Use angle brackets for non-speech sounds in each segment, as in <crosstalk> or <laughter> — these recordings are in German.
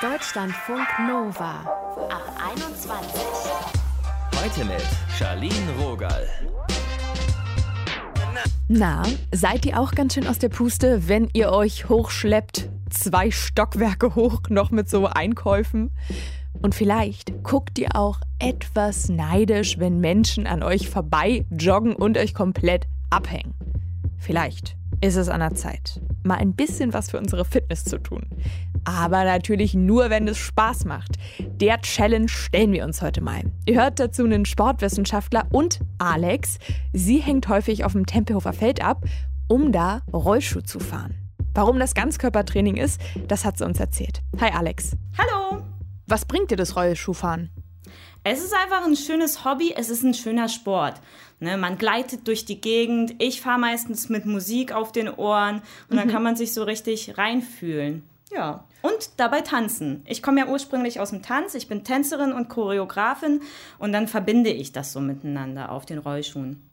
Deutschlandfunk Nova ab 21. Heute mit Charlene Rogal. Na, seid ihr auch ganz schön aus der Puste, wenn ihr euch hochschleppt, zwei Stockwerke hoch, noch mit so Einkäufen? Und vielleicht guckt ihr auch etwas neidisch, wenn Menschen an euch vorbei joggen und euch komplett abhängen. Vielleicht ist es an der Zeit, mal ein bisschen was für unsere Fitness zu tun. Aber natürlich nur, wenn es Spaß macht. Der Challenge stellen wir uns heute mal. Ihr hört dazu einen Sportwissenschaftler und Alex. Sie hängt häufig auf dem Tempelhofer Feld ab, um da Rollschuh zu fahren. Warum das Ganzkörpertraining ist, das hat sie uns erzählt. Hi Alex. Hallo. Was bringt dir das Rollschuhfahren? Es ist einfach ein schönes Hobby, es ist ein schöner Sport. Ne, man gleitet durch die Gegend. Ich fahre meistens mit Musik auf den Ohren und dann mhm. kann man sich so richtig reinfühlen. Ja. Und dabei tanzen. Ich komme ja ursprünglich aus dem Tanz. Ich bin Tänzerin und Choreografin und dann verbinde ich das so miteinander auf den Rollschuhen.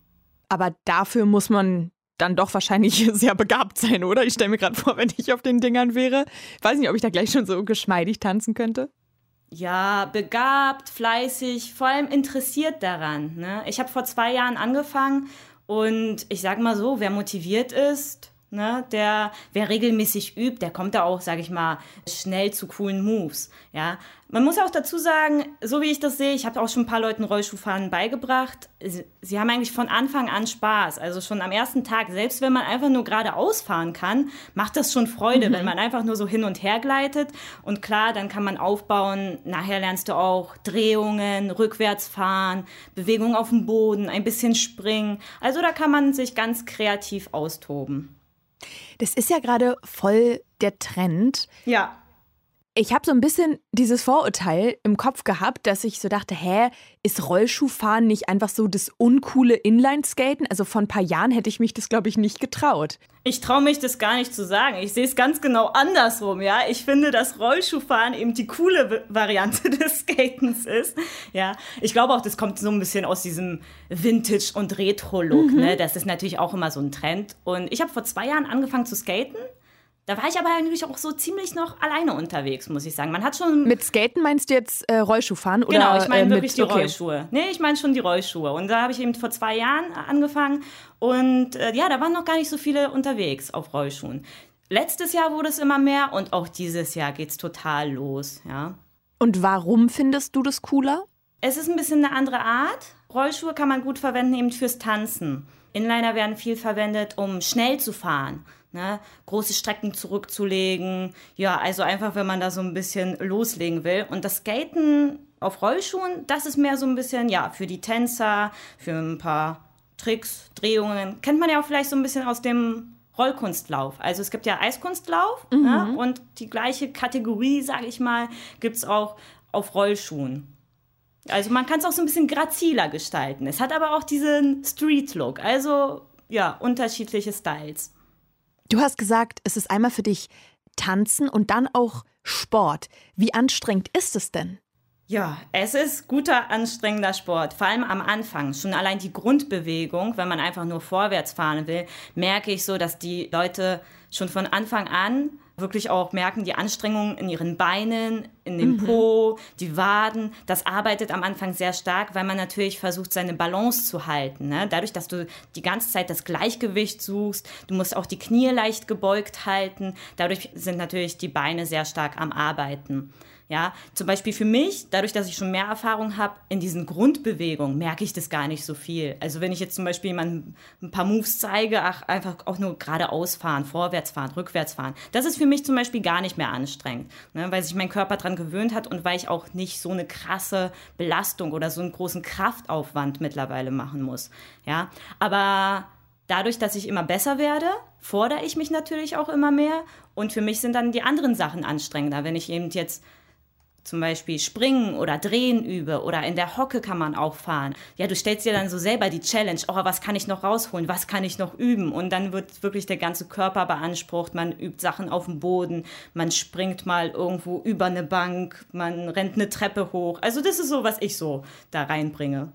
Aber dafür muss man dann doch wahrscheinlich <laughs> sehr begabt sein, oder? Ich stelle mir gerade vor, wenn ich auf den Dingern wäre. Ich weiß nicht, ob ich da gleich schon so geschmeidig tanzen könnte ja, begabt, fleißig, vor allem interessiert daran. Ne? Ich habe vor zwei Jahren angefangen und ich sage mal so, wer motiviert ist, Ne, der, wer regelmäßig übt, der kommt da auch, sage ich mal, schnell zu coolen Moves. Ja, man muss auch dazu sagen, so wie ich das sehe, ich habe auch schon ein paar Leuten Rollschuhfahren beigebracht. Sie, sie, haben eigentlich von Anfang an Spaß. Also schon am ersten Tag, selbst wenn man einfach nur geradeaus fahren kann, macht das schon Freude, mhm. wenn man einfach nur so hin und her gleitet. Und klar, dann kann man aufbauen. Nachher lernst du auch Drehungen, rückwärts fahren, Bewegung auf dem Boden, ein bisschen springen. Also da kann man sich ganz kreativ austoben. Das ist ja gerade voll der Trend. Ja. Ich habe so ein bisschen dieses Vorurteil im Kopf gehabt, dass ich so dachte, hä, ist Rollschuhfahren nicht einfach so das uncoole Inline-Skaten? Also vor ein paar Jahren hätte ich mich das, glaube ich, nicht getraut. Ich traue mich das gar nicht zu sagen. Ich sehe es ganz genau andersrum, ja. Ich finde, dass Rollschuhfahren eben die coole Variante <laughs> des Skatens ist, ja. Ich glaube auch, das kommt so ein bisschen aus diesem Vintage- und Retro-Look, mhm. ne. Das ist natürlich auch immer so ein Trend. Und ich habe vor zwei Jahren angefangen zu skaten da war ich aber eigentlich auch so ziemlich noch alleine unterwegs, muss ich sagen. Man hat schon. Mit Skaten meinst du jetzt äh, Rollschuhfahren? Oder, genau, ich meine äh, wirklich die okay. Rollschuhe. Nee, ich meine schon die Rollschuhe. Und da habe ich eben vor zwei Jahren angefangen. Und äh, ja, da waren noch gar nicht so viele unterwegs auf Rollschuhen. Letztes Jahr wurde es immer mehr und auch dieses Jahr geht es total los, ja. Und warum findest du das cooler? Es ist ein bisschen eine andere Art. Rollschuhe kann man gut verwenden eben fürs Tanzen. Inliner werden viel verwendet, um schnell zu fahren ne, große Strecken zurückzulegen. Ja, also einfach, wenn man da so ein bisschen loslegen will. Und das Skaten auf Rollschuhen, das ist mehr so ein bisschen, ja, für die Tänzer, für ein paar Tricks, Drehungen. Kennt man ja auch vielleicht so ein bisschen aus dem Rollkunstlauf. Also es gibt ja Eiskunstlauf mhm. ne, und die gleiche Kategorie, sage ich mal, gibt es auch auf Rollschuhen. Also man kann es auch so ein bisschen graziler gestalten. Es hat aber auch diesen Street-Look, also ja, unterschiedliche Styles. Du hast gesagt, es ist einmal für dich Tanzen und dann auch Sport. Wie anstrengend ist es denn? Ja, es ist guter, anstrengender Sport. Vor allem am Anfang. Schon allein die Grundbewegung, wenn man einfach nur vorwärts fahren will, merke ich so, dass die Leute schon von Anfang an wirklich auch merken, die Anstrengungen in ihren Beinen, in dem mhm. Po, die Waden, das arbeitet am Anfang sehr stark, weil man natürlich versucht, seine Balance zu halten. Ne? Dadurch, dass du die ganze Zeit das Gleichgewicht suchst, du musst auch die Knie leicht gebeugt halten, dadurch sind natürlich die Beine sehr stark am Arbeiten. Ja, zum Beispiel für mich, dadurch, dass ich schon mehr Erfahrung habe in diesen Grundbewegungen, merke ich das gar nicht so viel. Also wenn ich jetzt zum Beispiel jemandem ein paar Moves zeige, ach, einfach auch nur geradeaus fahren, vorwärts fahren, rückwärts fahren, das ist für mich zum Beispiel gar nicht mehr anstrengend, ne, weil sich mein Körper daran gewöhnt hat und weil ich auch nicht so eine krasse Belastung oder so einen großen Kraftaufwand mittlerweile machen muss. Ja, aber dadurch, dass ich immer besser werde, fordere ich mich natürlich auch immer mehr und für mich sind dann die anderen Sachen anstrengender. Wenn ich eben jetzt zum Beispiel springen oder drehen übe oder in der Hocke kann man auch fahren. Ja, du stellst dir dann so selber die Challenge, oh, was kann ich noch rausholen, was kann ich noch üben? Und dann wird wirklich der ganze Körper beansprucht, man übt Sachen auf dem Boden, man springt mal irgendwo über eine Bank, man rennt eine Treppe hoch. Also das ist so, was ich so da reinbringe.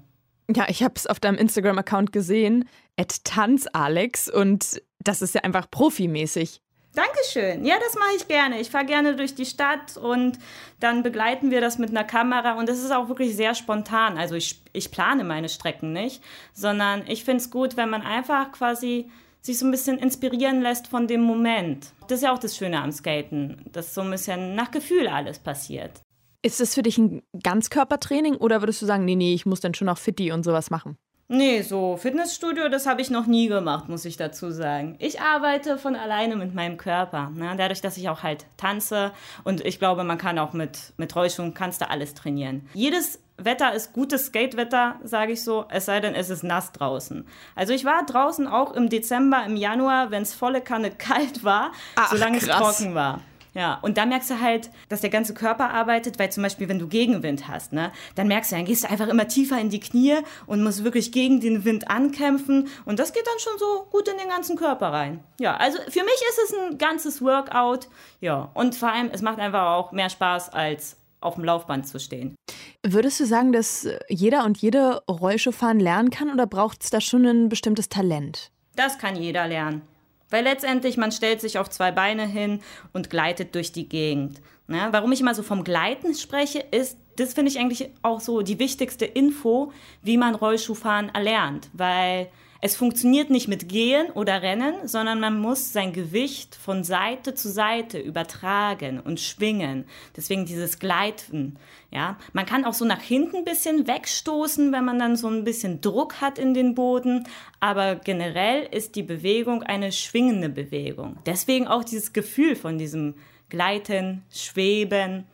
Ja, ich habe es auf deinem Instagram-Account gesehen, at tanzalex und das ist ja einfach profimäßig. Dankeschön. Ja, das mache ich gerne. Ich fahre gerne durch die Stadt und dann begleiten wir das mit einer Kamera und das ist auch wirklich sehr spontan. Also ich, ich plane meine Strecken nicht, sondern ich finde es gut, wenn man einfach quasi sich so ein bisschen inspirieren lässt von dem Moment. Das ist ja auch das Schöne am Skaten, dass so ein bisschen nach Gefühl alles passiert. Ist das für dich ein Ganzkörpertraining oder würdest du sagen, nee, nee, ich muss dann schon auch Fitti und sowas machen? Nee, so Fitnessstudio, das habe ich noch nie gemacht, muss ich dazu sagen. Ich arbeite von alleine mit meinem Körper. Ne? Dadurch, dass ich auch halt tanze und ich glaube, man kann auch mit, mit Rollschuhen, kannst du alles trainieren. Jedes Wetter ist gutes Skatewetter, sage ich so, es sei denn, es ist nass draußen. Also ich war draußen auch im Dezember, im Januar, wenn es volle Kanne <laughs> kalt war, Ach, solange krass. es trocken war. Ja, und da merkst du halt, dass der ganze Körper arbeitet, weil zum Beispiel, wenn du Gegenwind hast, ne, dann merkst du, dann gehst du einfach immer tiefer in die Knie und musst wirklich gegen den Wind ankämpfen. Und das geht dann schon so gut in den ganzen Körper rein. Ja, also für mich ist es ein ganzes Workout. Ja, und vor allem, es macht einfach auch mehr Spaß, als auf dem Laufband zu stehen. Würdest du sagen, dass jeder und jede Rollschuhfahren lernen kann oder braucht es da schon ein bestimmtes Talent? Das kann jeder lernen. Weil letztendlich, man stellt sich auf zwei Beine hin und gleitet durch die Gegend. Ne? Warum ich immer so vom Gleiten spreche, ist, das finde ich eigentlich auch so die wichtigste Info, wie man Rollschuhfahren erlernt. Weil es funktioniert nicht mit Gehen oder Rennen, sondern man muss sein Gewicht von Seite zu Seite übertragen und schwingen. Deswegen dieses Gleiten. Ja, man kann auch so nach hinten ein bisschen wegstoßen, wenn man dann so ein bisschen Druck hat in den Boden. Aber generell ist die Bewegung eine schwingende Bewegung. Deswegen auch dieses Gefühl von diesem Gleiten, Schweben.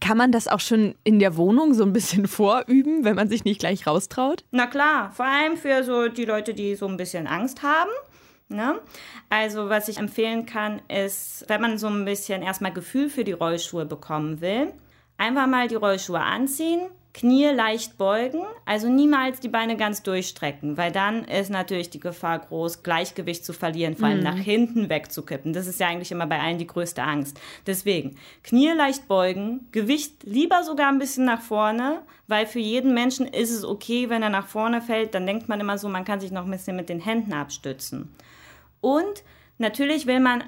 Kann man das auch schon in der Wohnung so ein bisschen <laughs> vorüben, wenn man sich nicht gleich raustraut? Na klar, vor allem für so die Leute, die so ein bisschen Angst haben. Ne? Also was ich empfehlen kann, ist, wenn man so ein bisschen erstmal Gefühl für die Rollschuhe bekommen will, einfach mal die Rollschuhe anziehen, Knie leicht beugen, also niemals die Beine ganz durchstrecken, weil dann ist natürlich die Gefahr groß, Gleichgewicht zu verlieren, vor allem mhm. nach hinten wegzukippen. Das ist ja eigentlich immer bei allen die größte Angst. Deswegen Knie leicht beugen, Gewicht lieber sogar ein bisschen nach vorne, weil für jeden Menschen ist es okay, wenn er nach vorne fällt, dann denkt man immer so, man kann sich noch ein bisschen mit den Händen abstützen. Und natürlich will man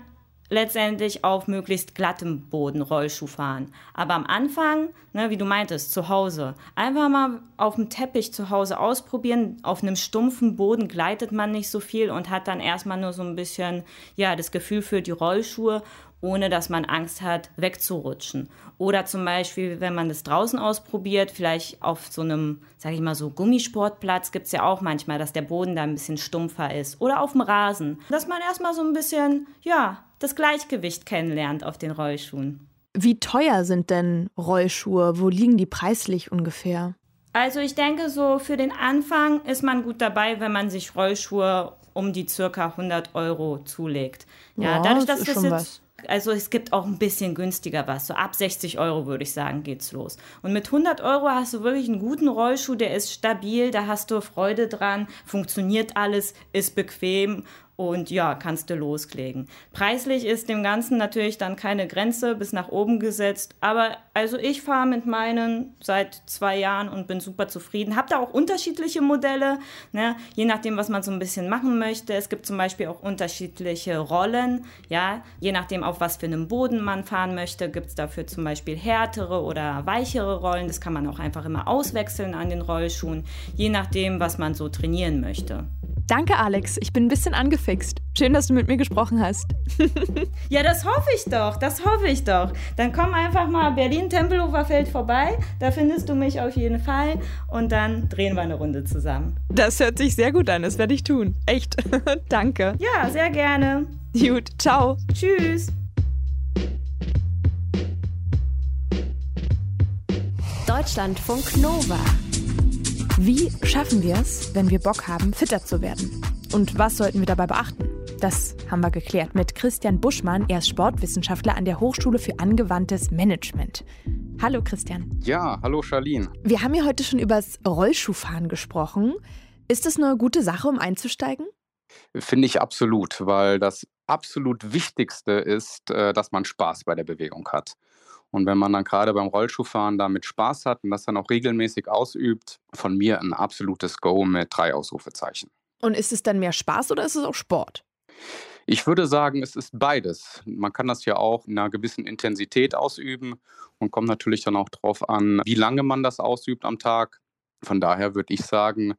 letztendlich auf möglichst glattem Boden Rollschuh fahren. Aber am Anfang, ne, wie du meintest, zu Hause, einfach mal auf dem Teppich zu Hause ausprobieren. Auf einem stumpfen Boden gleitet man nicht so viel und hat dann erstmal nur so ein bisschen, ja, das Gefühl für die Rollschuhe ohne dass man Angst hat, wegzurutschen. Oder zum Beispiel, wenn man das draußen ausprobiert, vielleicht auf so einem, sage ich mal so, Gummisportplatz gibt es ja auch manchmal, dass der Boden da ein bisschen stumpfer ist. Oder auf dem Rasen. Dass man erstmal so ein bisschen, ja, das Gleichgewicht kennenlernt auf den Rollschuhen. Wie teuer sind denn Rollschuhe? Wo liegen die preislich ungefähr? Also ich denke, so für den Anfang ist man gut dabei, wenn man sich Rollschuhe um die circa 100 Euro zulegt. Ja, ja dadurch, dass das, das jetzt was also es gibt auch ein bisschen günstiger was. So ab 60 Euro würde ich sagen, geht's los. Und mit 100 Euro hast du wirklich einen guten Rollschuh, der ist stabil, da hast du Freude dran, funktioniert alles, ist bequem und ja, kannst du loslegen. Preislich ist dem Ganzen natürlich dann keine Grenze bis nach oben gesetzt, aber also ich fahre mit meinen seit zwei Jahren und bin super zufrieden. Hab da auch unterschiedliche Modelle, ne? je nachdem, was man so ein bisschen machen möchte. Es gibt zum Beispiel auch unterschiedliche Rollen, ja, je nachdem, auf was für einem Boden man fahren möchte, gibt es dafür zum Beispiel härtere oder weichere Rollen. Das kann man auch einfach immer auswechseln an den Rollschuhen, je nachdem, was man so trainieren möchte. Danke, Alex. Ich bin ein bisschen angefixt. Schön, dass du mit mir gesprochen hast. <laughs> ja, das hoffe ich doch. Das hoffe ich doch. Dann komm einfach mal Berlin-Tempelhofer Feld vorbei. Da findest du mich auf jeden Fall. Und dann drehen wir eine Runde zusammen. Das hört sich sehr gut an. Das werde ich tun. Echt. <laughs> Danke. Ja, sehr gerne. Gut. Ciao. Tschüss. Deutschlandfunk Nova. Wie schaffen wir es, wenn wir Bock haben, fitter zu werden? Und was sollten wir dabei beachten? Das haben wir geklärt mit Christian Buschmann. Er ist Sportwissenschaftler an der Hochschule für angewandtes Management. Hallo Christian. Ja, hallo Charlene. Wir haben ja heute schon über das Rollschuhfahren gesprochen. Ist das eine gute Sache, um einzusteigen? Finde ich absolut, weil das absolut Wichtigste ist, äh, dass man Spaß bei der Bewegung hat. Und wenn man dann gerade beim Rollschuhfahren damit Spaß hat und das dann auch regelmäßig ausübt, von mir ein absolutes Go mit drei Ausrufezeichen. Und ist es dann mehr Spaß oder ist es auch Sport? Ich würde sagen, es ist beides. Man kann das ja auch in einer gewissen Intensität ausüben und kommt natürlich dann auch darauf an, wie lange man das ausübt am Tag. Von daher würde ich sagen,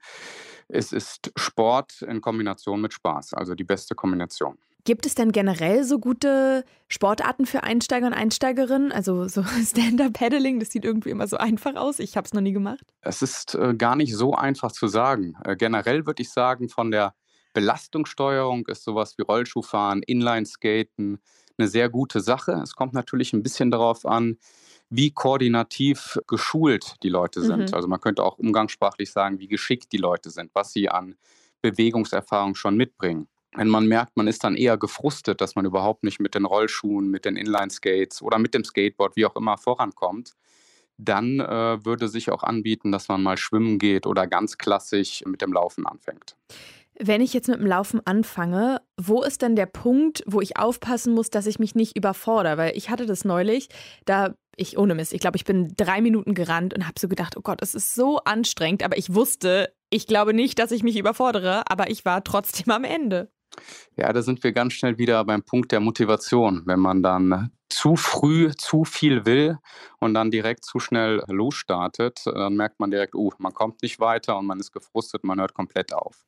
es ist Sport in Kombination mit Spaß, also die beste Kombination. Gibt es denn generell so gute Sportarten für Einsteiger und Einsteigerinnen? Also so <laughs> Stand-up-Paddling, das sieht irgendwie immer so einfach aus. Ich habe es noch nie gemacht. Es ist äh, gar nicht so einfach zu sagen. Äh, generell würde ich sagen, von der Belastungssteuerung ist sowas wie Rollschuhfahren, Inlineskaten eine sehr gute Sache. Es kommt natürlich ein bisschen darauf an, wie koordinativ geschult die Leute sind. Mhm. Also man könnte auch umgangssprachlich sagen, wie geschickt die Leute sind, was sie an Bewegungserfahrung schon mitbringen. Wenn man merkt, man ist dann eher gefrustet, dass man überhaupt nicht mit den Rollschuhen, mit den Inline-Skates oder mit dem Skateboard, wie auch immer, vorankommt, dann äh, würde sich auch anbieten, dass man mal schwimmen geht oder ganz klassisch mit dem Laufen anfängt. Wenn ich jetzt mit dem Laufen anfange, wo ist denn der Punkt, wo ich aufpassen muss, dass ich mich nicht überfordere? Weil ich hatte das neulich, da ich ohne Mist, ich glaube, ich bin drei Minuten gerannt und habe so gedacht, oh Gott, es ist so anstrengend, aber ich wusste, ich glaube nicht, dass ich mich überfordere, aber ich war trotzdem am Ende. Ja, da sind wir ganz schnell wieder beim Punkt der Motivation. Wenn man dann zu früh zu viel will und dann direkt zu schnell losstartet, dann merkt man direkt, uh, man kommt nicht weiter und man ist gefrustet, man hört komplett auf.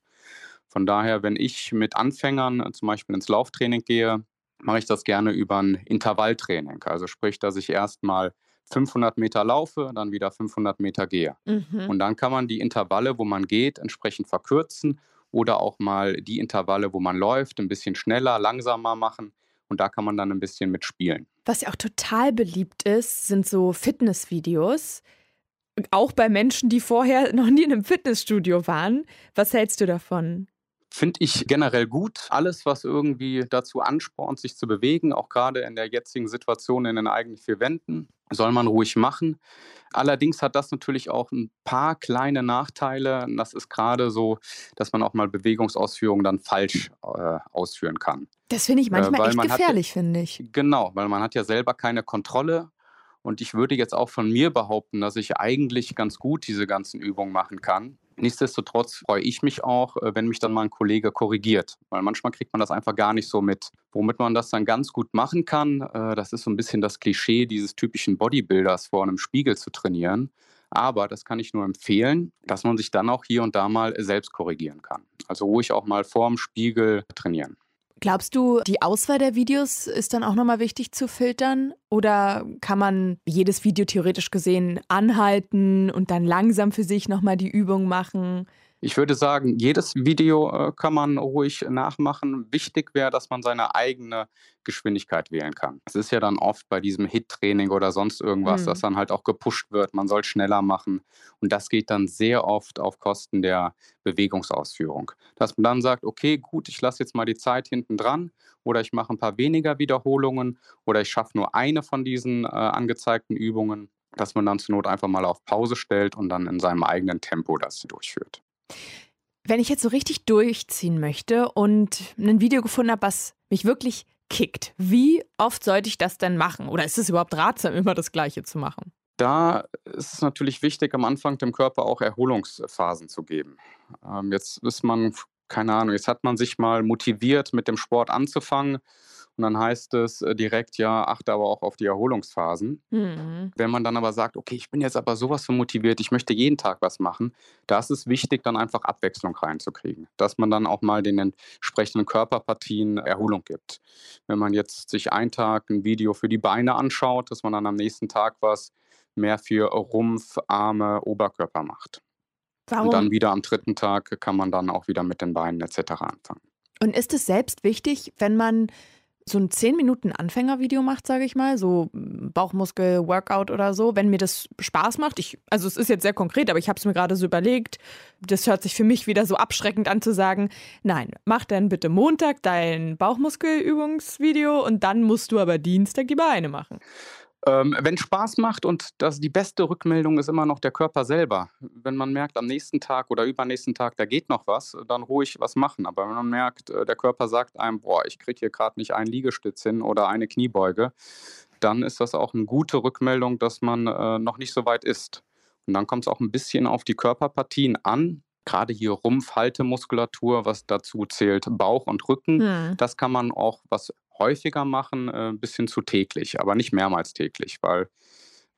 Von daher, wenn ich mit Anfängern zum Beispiel ins Lauftraining gehe, mache ich das gerne über ein Intervalltraining. Also sprich, dass ich erstmal 500 Meter laufe, dann wieder 500 Meter gehe. Mhm. Und dann kann man die Intervalle, wo man geht, entsprechend verkürzen oder auch mal die Intervalle, wo man läuft, ein bisschen schneller, langsamer machen. Und da kann man dann ein bisschen mitspielen. Was ja auch total beliebt ist, sind so Fitnessvideos. Auch bei Menschen, die vorher <laughs> noch nie in einem Fitnessstudio waren. Was hältst du davon? Finde ich generell gut. Alles, was irgendwie dazu anspornt, sich zu bewegen, auch gerade in der jetzigen Situation in den eigenen vier Wänden, soll man ruhig machen. Allerdings hat das natürlich auch ein paar kleine Nachteile. Das ist gerade so, dass man auch mal Bewegungsausführungen dann falsch äh, ausführen kann. Das finde ich manchmal äh, echt gefährlich, ja, finde ich. Genau, weil man hat ja selber keine Kontrolle. Und ich würde jetzt auch von mir behaupten, dass ich eigentlich ganz gut diese ganzen Übungen machen kann. Nichtsdestotrotz freue ich mich auch, äh, wenn mich dann mal ein Kollege korrigiert, weil manchmal kriegt man das einfach gar nicht so mit. Womit man das dann ganz gut machen kann, äh, das ist so ein bisschen das Klischee dieses typischen Bodybuilders vor einem Spiegel zu trainieren. Aber das kann ich nur empfehlen, dass man sich dann auch hier und da mal selbst korrigieren kann. Also ruhig auch mal vorm Spiegel trainieren. Glaubst du, die Auswahl der Videos ist dann auch nochmal wichtig zu filtern? Oder kann man jedes Video theoretisch gesehen anhalten und dann langsam für sich nochmal die Übung machen? Ich würde sagen, jedes Video äh, kann man ruhig nachmachen. Wichtig wäre, dass man seine eigene Geschwindigkeit wählen kann. Es ist ja dann oft bei diesem Hit-Training oder sonst irgendwas, mhm. dass dann halt auch gepusht wird, man soll schneller machen. Und das geht dann sehr oft auf Kosten der Bewegungsausführung. Dass man dann sagt, okay, gut, ich lasse jetzt mal die Zeit hinten dran oder ich mache ein paar weniger Wiederholungen oder ich schaffe nur eine von diesen äh, angezeigten Übungen dass man dann zur Not einfach mal auf Pause stellt und dann in seinem eigenen Tempo das durchführt. Wenn ich jetzt so richtig durchziehen möchte und ein Video gefunden habe, was mich wirklich kickt, wie oft sollte ich das denn machen? Oder ist es überhaupt ratsam, immer das Gleiche zu machen? Da ist es natürlich wichtig, am Anfang dem Körper auch Erholungsphasen zu geben. Ähm, jetzt ist man, keine Ahnung, jetzt hat man sich mal motiviert, mit dem Sport anzufangen und dann heißt es äh, direkt, ja, achte aber auch auf die Erholungsphasen. Mhm. Wenn man dann aber sagt, okay, ich bin jetzt aber sowas von motiviert, ich möchte jeden Tag was machen, da ist es wichtig, dann einfach Abwechslung reinzukriegen. Dass man dann auch mal den entsprechenden Körperpartien Erholung gibt. Wenn man jetzt sich einen Tag ein Video für die Beine anschaut, dass man dann am nächsten Tag was mehr für Rumpf, Arme, Oberkörper macht. Warum? Und dann wieder am dritten Tag kann man dann auch wieder mit den Beinen etc. anfangen. Und ist es selbst wichtig, wenn man so ein 10 Minuten Anfängervideo macht, sage ich mal, so Bauchmuskel, Workout oder so, wenn mir das Spaß macht. Ich, also es ist jetzt sehr konkret, aber ich habe es mir gerade so überlegt. Das hört sich für mich wieder so abschreckend an zu sagen, nein, mach dann bitte Montag dein Bauchmuskelübungsvideo und dann musst du aber Dienstag die Beine machen. Ähm, wenn Spaß macht und das die beste Rückmeldung ist immer noch der Körper selber. Wenn man merkt, am nächsten Tag oder übernächsten Tag, da geht noch was, dann ruhig was machen. Aber wenn man merkt, äh, der Körper sagt einem, boah, ich kriege hier gerade nicht einen Liegestütz hin oder eine Kniebeuge, dann ist das auch eine gute Rückmeldung, dass man äh, noch nicht so weit ist. Und dann kommt es auch ein bisschen auf die Körperpartien an. gerade hier Rumpf-Haltemuskulatur, was dazu zählt, Bauch und Rücken. Mhm. Das kann man auch was häufiger machen, äh, bis hin zu täglich, aber nicht mehrmals täglich, weil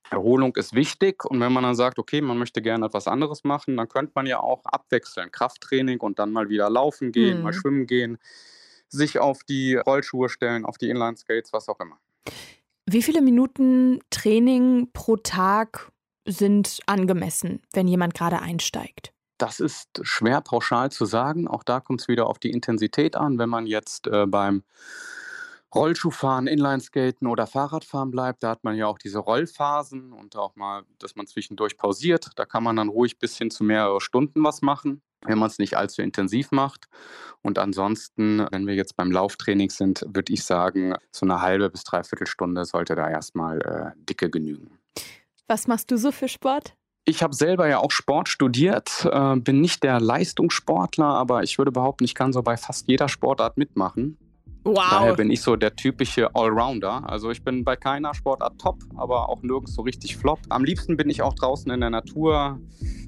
Erholung ist wichtig und wenn man dann sagt, okay, man möchte gerne etwas anderes machen, dann könnte man ja auch abwechseln, Krafttraining und dann mal wieder laufen gehen, mhm. mal schwimmen gehen, sich auf die Rollschuhe stellen, auf die Inline-Skates, was auch immer. Wie viele Minuten Training pro Tag sind angemessen, wenn jemand gerade einsteigt? Das ist schwer pauschal zu sagen. Auch da kommt es wieder auf die Intensität an. Wenn man jetzt äh, beim Rollschuhfahren, Inlineskaten oder Fahrradfahren bleibt, da hat man ja auch diese Rollphasen und auch mal, dass man zwischendurch pausiert. Da kann man dann ruhig bis hin zu mehrere Stunden was machen, wenn man es nicht allzu intensiv macht. Und ansonsten, wenn wir jetzt beim Lauftraining sind, würde ich sagen, so eine halbe bis dreiviertel Stunde sollte da erstmal äh, dicke genügen. Was machst du so für Sport? Ich habe selber ja auch Sport studiert, äh, bin nicht der Leistungssportler, aber ich würde behaupten, ich kann so bei fast jeder Sportart mitmachen. Wow. Daher bin ich so der typische Allrounder. Also ich bin bei keiner Sportart top, aber auch nirgends so richtig flop. Am liebsten bin ich auch draußen in der Natur,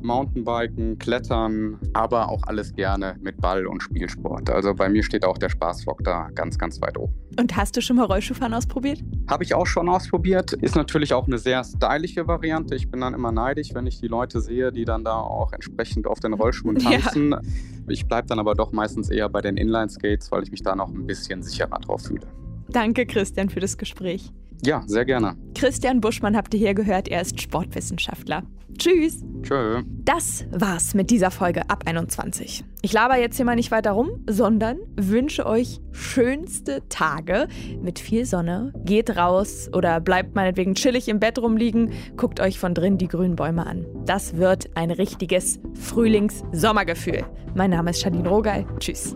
Mountainbiken, Klettern, aber auch alles gerne mit Ball und Spielsport. Also bei mir steht auch der Spaßrock da ganz, ganz weit oben. Und hast du schon mal Rollschuhfahren ausprobiert? Habe ich auch schon ausprobiert. Ist natürlich auch eine sehr stylische Variante. Ich bin dann immer neidisch, wenn ich die Leute sehe, die dann da auch entsprechend auf den Rollschuhen tanzen. Ja. Ich bleibe dann aber doch meistens eher bei den Inline-Skates, weil ich mich da noch ein bisschen sicherer drauf fühle. Danke, Christian, für das Gespräch. Ja, sehr gerne. Christian Buschmann habt ihr hier gehört, er ist Sportwissenschaftler. Tschüss. Tschö. Das war's mit dieser Folge ab 21. Ich laber jetzt hier mal nicht weiter rum, sondern wünsche euch schönste Tage mit viel Sonne. Geht raus oder bleibt meinetwegen chillig im Bett rumliegen, guckt euch von drin die grünen Bäume an. Das wird ein richtiges Frühlings-Sommergefühl. Mein Name ist Janine Rogal. Tschüss.